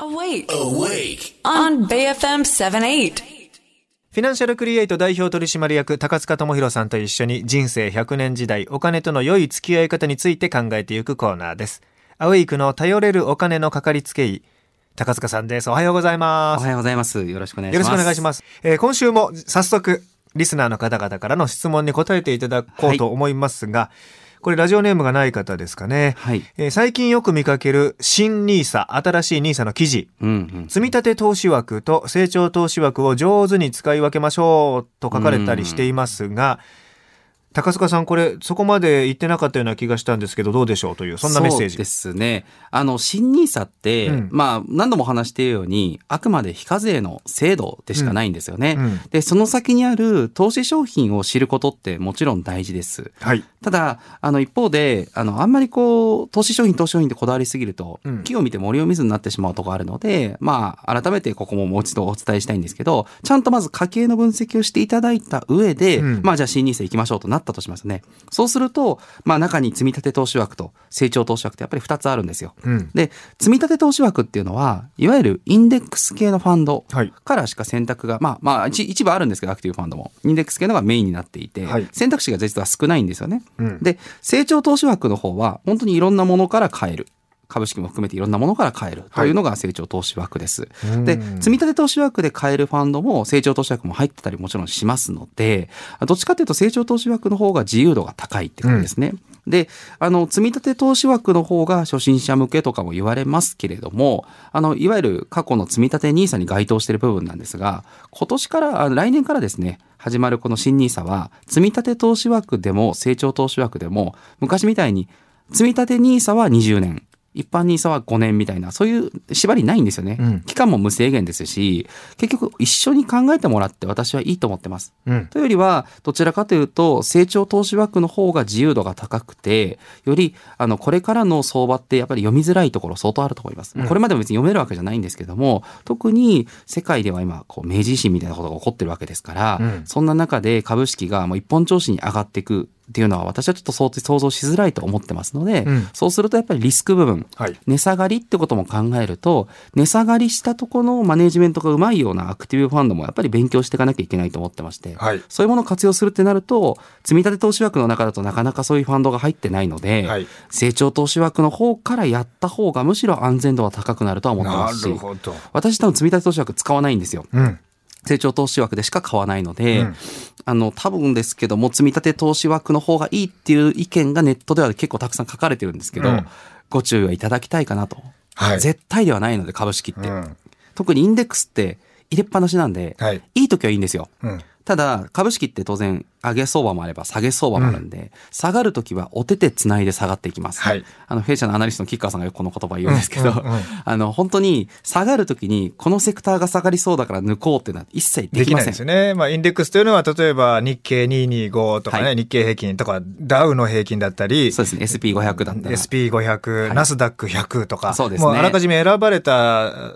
Awake. Awake. On BFM 78. フィナンシャルクリエイト代表取締役高塚智博さんと一緒に人生100年時代お金との良い付き合い方について考えていくコーナーです。アウェイクの頼れるお金のかかりつけ医、高塚さんです。おはようございます。おはようございます。よろしくお願いしよろます。しくお願いします。えー今週も早速、リスナーの方々からの質問に答えていただこうと思いますが、これラジオネームがない方ですかね。はい。えー最近よく見かける新ニーサ新しいニーサの記事。うんうん。積立投資枠と成長投資枠を上手に使い分けましょうと書かれたりしていますが、高塚さんこれそこまで言ってなかったような気がしたんですけどどうでしょうというそんなメッセージ。そうですね。あの、新ニーサって、うん。まあ、何度も話しているように、あくまで非課税の制度でしかないんですよね。うん。で、その先にある投資商品を知ることってもちろん大事です。はい。ただ、あの、一方で、あの、あんまりこう、投資商品、投資商品でこだわりすぎると、うん。木を見て森を見ずになってしまうところあるので、まあ、改めてここももう一度お伝えしたいんですけど、ちゃんとまず家計の分析をしていただいた上で、うん。まあ、じゃあ新ニーサ行きましょうとなったとしますね。そうすると、まあ、中に積立投資枠と成長投資枠ってやっぱり2つあるんですよ。うんで、積立投資枠っていうのは、いわゆるインデックス系のファンドはいからしか選択が、まあまあ一一部あるんですけど、アクティブファンドも。インデックス系のがメインになっていて、はい選択肢が実は少ないんですよね。うんで、成長投資枠の方は、本当にいろんなものから買える。株式も含めていろんなものから買えるというのが成長投資枠です。うんで、積立投資枠で買えるファンドも成長投資枠も入ってたりもちろんしますので、どっちかというと成長投資枠の方が自由度が高いってことですね。で、あの、積立投資枠の方が初心者向けとかも言われますけれども、あの、いわゆる過去の積立 NISA に該当している部分なんですが、今年から、あ来年からですね、始まるこの新 NISA は、積立投資枠でも成長投資枠でも、昔みたいに、積立 NISA は20年、一般 NISA は5年みたいな、そういう縛りないんですよね。うん期間も無制限ですし、結局一緒に考えてもらって私はいいと思ってます。うんというよりは、どちらかというと、成長投資枠の方が自由度が高くて、より、あの、これからの相場ってやっぱり読みづらいところ相当あると思います。これまでも別に読めるわけじゃないんですけども、特に世界では今、こう、明治維新みたいなことが起こってるわけですから、うんそんな中で株式がもう一本調子に上がっていくっていうのは私はちょっと想想像しづらいと思ってますので、うん。そうするとやっぱりリスク部分、はい。値下がりってことも考えると、値下がりしたところのマネジメントがうまいようなアクティブファンドもやっぱり勉強していかなきゃいけないと思ってまして、はい。そういうものを活用するってなると、積立投資枠の中だとなかなかそういうファンドが入ってないので、はい。成長投資枠の方からやった方がむしろ安全度は高くなるとは思ってなますし私多分積立投資枠使わないんですよ。うん成長投資枠でしか買わないので、うんあの、多分ですけども、積立投資枠の方がいいっていう意見がネットでは結構たくさん書かれてるんですけど、うんご注意はいただきたいかなと。はい絶対ではないので、株式って。うん特にインデックスって入れっぱなしなんで、はいいい時はいいんですよ。うんただ、株式って当然、上げ相場もあれば下げ相場もあるんで、下がるときはお手手つないで下がっていきます。はいあの、弊社のアナリストのキッカーさんがよくこの言葉言うんですけど、うんうんうんあの、本当に下がるときに、このセクターが下がりそうだから抜こうっていうのは一切でできません。きないですよね。まあ、インデックスというのは、例えば日経225とかね、はい日経平均とか、ダウの平均だったり、そうですね。SP500 だったら。SP500、はいナスダック100とか、そうですねもうあらかじめ選ばれた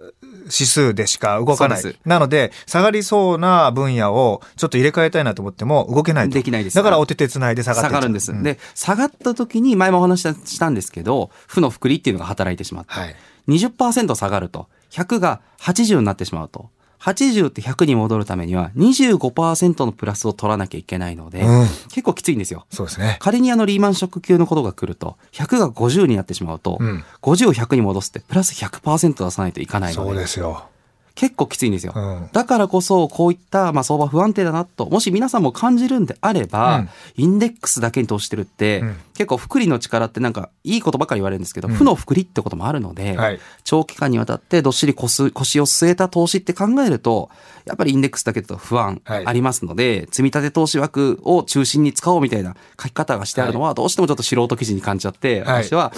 指数でしか動かない。なので、下がりそうな分野をちょっと入れ替えたいなと思っても動けないと。できないですだからお手手つないで下がって下がるんです。うで、下がった時に、前もお話ししたんですけど、負の複利っていうのが働いてしまって、はい。20%下がると、100が80になってしまうと、80って100に戻るためには25%のプラスを取らなきゃいけないので、うん結構きついんですよ。そうですね。仮にあのリーマンショック級のことが来ると、100が50になってしまうと、うん50を100に戻すってプラス100%出さないといかないのそうで、ですよ。結構きついんですよ。うん。だからこそ、こういった、まあ、相場不安定だなと、もし皆さんも感じるんであれば、うん。インデックスだけに投資してるって、うん。結構、複利の力ってなんか、いいことばっかり言われるんですけど、負の複利ってこともあるので、はい。長期間にわたってどっしり腰腰を据えた投資って考えると、やっぱりインデックスだけだと不安はい。ありますので、積み立て投資枠を中心に使おうみたいな書き方がしてあるのは、どうしてもちょっと素人記事に感じちゃって、はい。私は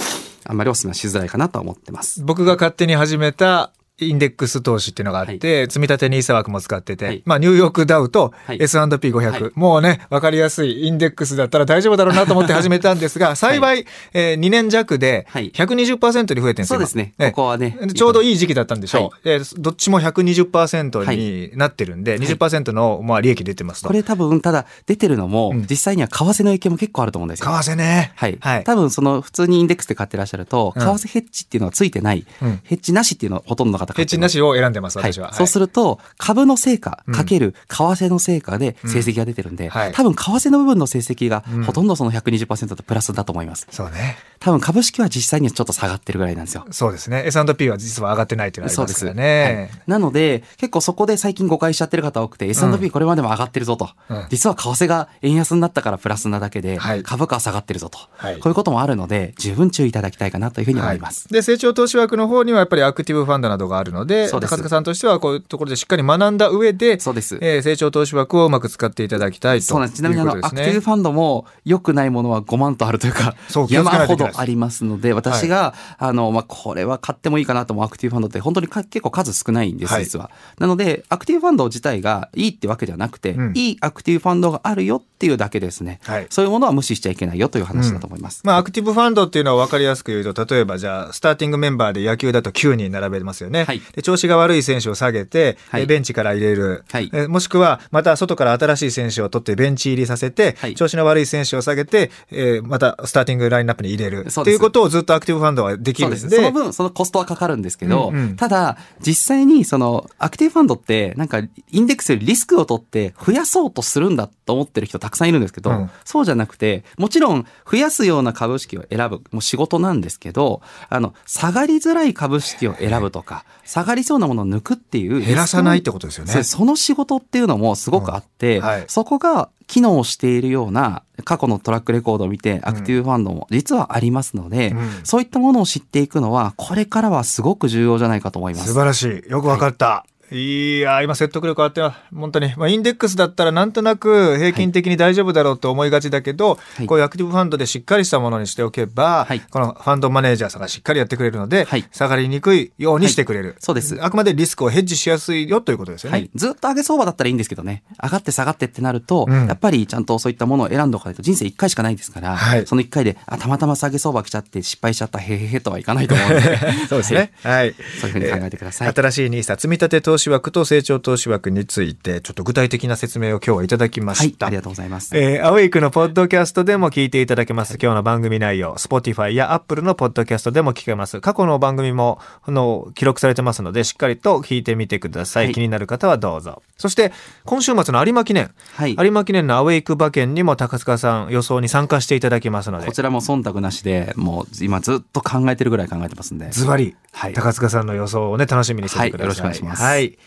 あんまりお勧めはしづらいかなとは思ってます。僕が勝手に始めたインデックス投資っていうのがあって、積み立て NISA 枠も使ってて、はい。まあニューヨークダウとはい。S&P500、はい。もうね、わかりやすいインデックスだったら大丈夫だろうなと思って始めたんですが、幸い、えー2年弱ではい。120%に増えてるんですよ。そうですね。今ここはねちょうどいい時期だったんでしょう。はえーどっちも120%になってるんで、20%のまあ利益出てますと。これ多分、ただ出てるのも、うん。実際には為替の影響も結構あると思うんですよ。為替ね。はい。はい。多分その普通にインデックスで買ってらっしゃると、うん。為替ヘッジっていうのはついてない、うん。ヘッジなしっていうのはほとんどの方ヘッジなしを選んでます、私は。はい、そうすると、株の成果かける為替の成果で成績が出てるんで、うんはい多分為替の部分の成績がほとんどその120%とプラスだと思います。そうね。多分株式は実際にはちょっと下がってるぐらいなんですよ。そうですね。S&P は実は上がってないっていうのがありますからはね。いなので、結構そこで最近誤解しちゃってる方多くて、S&P これまでも上がってるぞと。うん実は為替が円安になったからプラスなだけで、はい株価は下がってるぞと、はいこういうこともあるので、十分注意いただきたいかなというふうに思います。で成長投資枠の方にはやっぱりアクティブファンドなどがあるのでそうです高塚さんとしてはこういうところでしっかり学んだ上でそうです。えー成長投資枠をうまく使っていただきたいとそうなんです。ちなみにあの、アクティブファンドも良くないものは5万とあるというか山ほどありますので、私が、あの、まあ、これは買ってもいいかなと思うアクティブファンドって本当にか結構数少ないんです、はい実は。なので、アクティブファンド自体がいいってわけではなくて、うんいいアクティブファンドがあるよっていうだけですね。はいそういうものは無視しちゃいけないよという話だと思います。まあ、アクティブファンドっていうのは分かりやすく言うと、例えばじゃあ、スターティングメンバーで野球だと9人並べますよね。はい。で調子が悪い選手を下げて、はい。えベンチから入れる、はい。えもしくは、また外から新しい選手を取ってベンチ入りさせて、はい。調子の悪い選手を下げて、えーまたスターティングラインナップに入れる。っていうことをずっとアクティブファンドはでき。るんで。その分、そのコストはかかるんですけど、うんうん。ただ、実際に、その、アクティブファンドって、なんか、インデックスよりリスクを取って増やそうとするんだと思ってる人たくさんいるんですけど、うん。そうじゃなくて、もちろん、増やすような株式を選ぶ、もう仕事なんですけど、あの、下がりづらい株式を選ぶとか、下がりそうなものを抜くっていう。減らさないってことですよねその仕事っていうのもすごくあって、うんはいそこが機能しているような過去のトラックレコードを見て、アクティブファンドも実はありますので、うんそういったものを知っていくのは、これからはすごく重要じゃないかと思います。素晴らしい。よくわかった。い、やー今説得力あって本当に、まあ、インデックスだったらなんとなく平均的に大丈夫だろうと思いがちだけど、はいこういうアクティブファンドでしっかりしたものにしておけば、はいこのファンドマネージャーさんがしっかりやってくれるので、はい下がりにくいようにしてくれる、そうですあくまでリスクをヘッジしやすいよということですよね。はい。ずっと上げ相場だったらいいんですけどね。上がって下がってってなると、うんやっぱりちゃんとそういったものを選んでおかないと人生1回しかないですから、はいその1回で、あ、たまたま下げ相場来ちゃって失敗しちゃった、へへへとはいかないと思うので。そうですね。はい。そういうふうに考えてくださいえー新しいニーサ積み立て投資枠と成長投資枠について、ちょっと具体的な説明を今日はいただきまはいし。た。ありがとうございます。えー、アウェイクのポッドキャストでも聞いていただけます。今日の番組内容、Spotify や Apple のポッドキャストでも聞けます。過去の番組も、あの、記録されてますので、しっかりと聞いてみてください。はい気になる方はどうぞ。そして、今週末の有馬記念。はい有馬記念のアウェイク馬券にも高塚さん予想に参加していただきますのでこ、ちらも忖度なしで、もう今ずっと考えてるぐらい考えてますんで。ズバリ、はい高塚さんの予想をね、楽しみにしててください。はいよろしくお願いしますはい。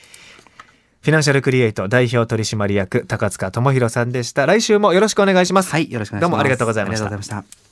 フィナンシャルクリエイト代表取締役高塚智博さんでした。来週もよろしくお願いします。はい、よろしくお願いします。どうもありがとうございましたありがとうございました。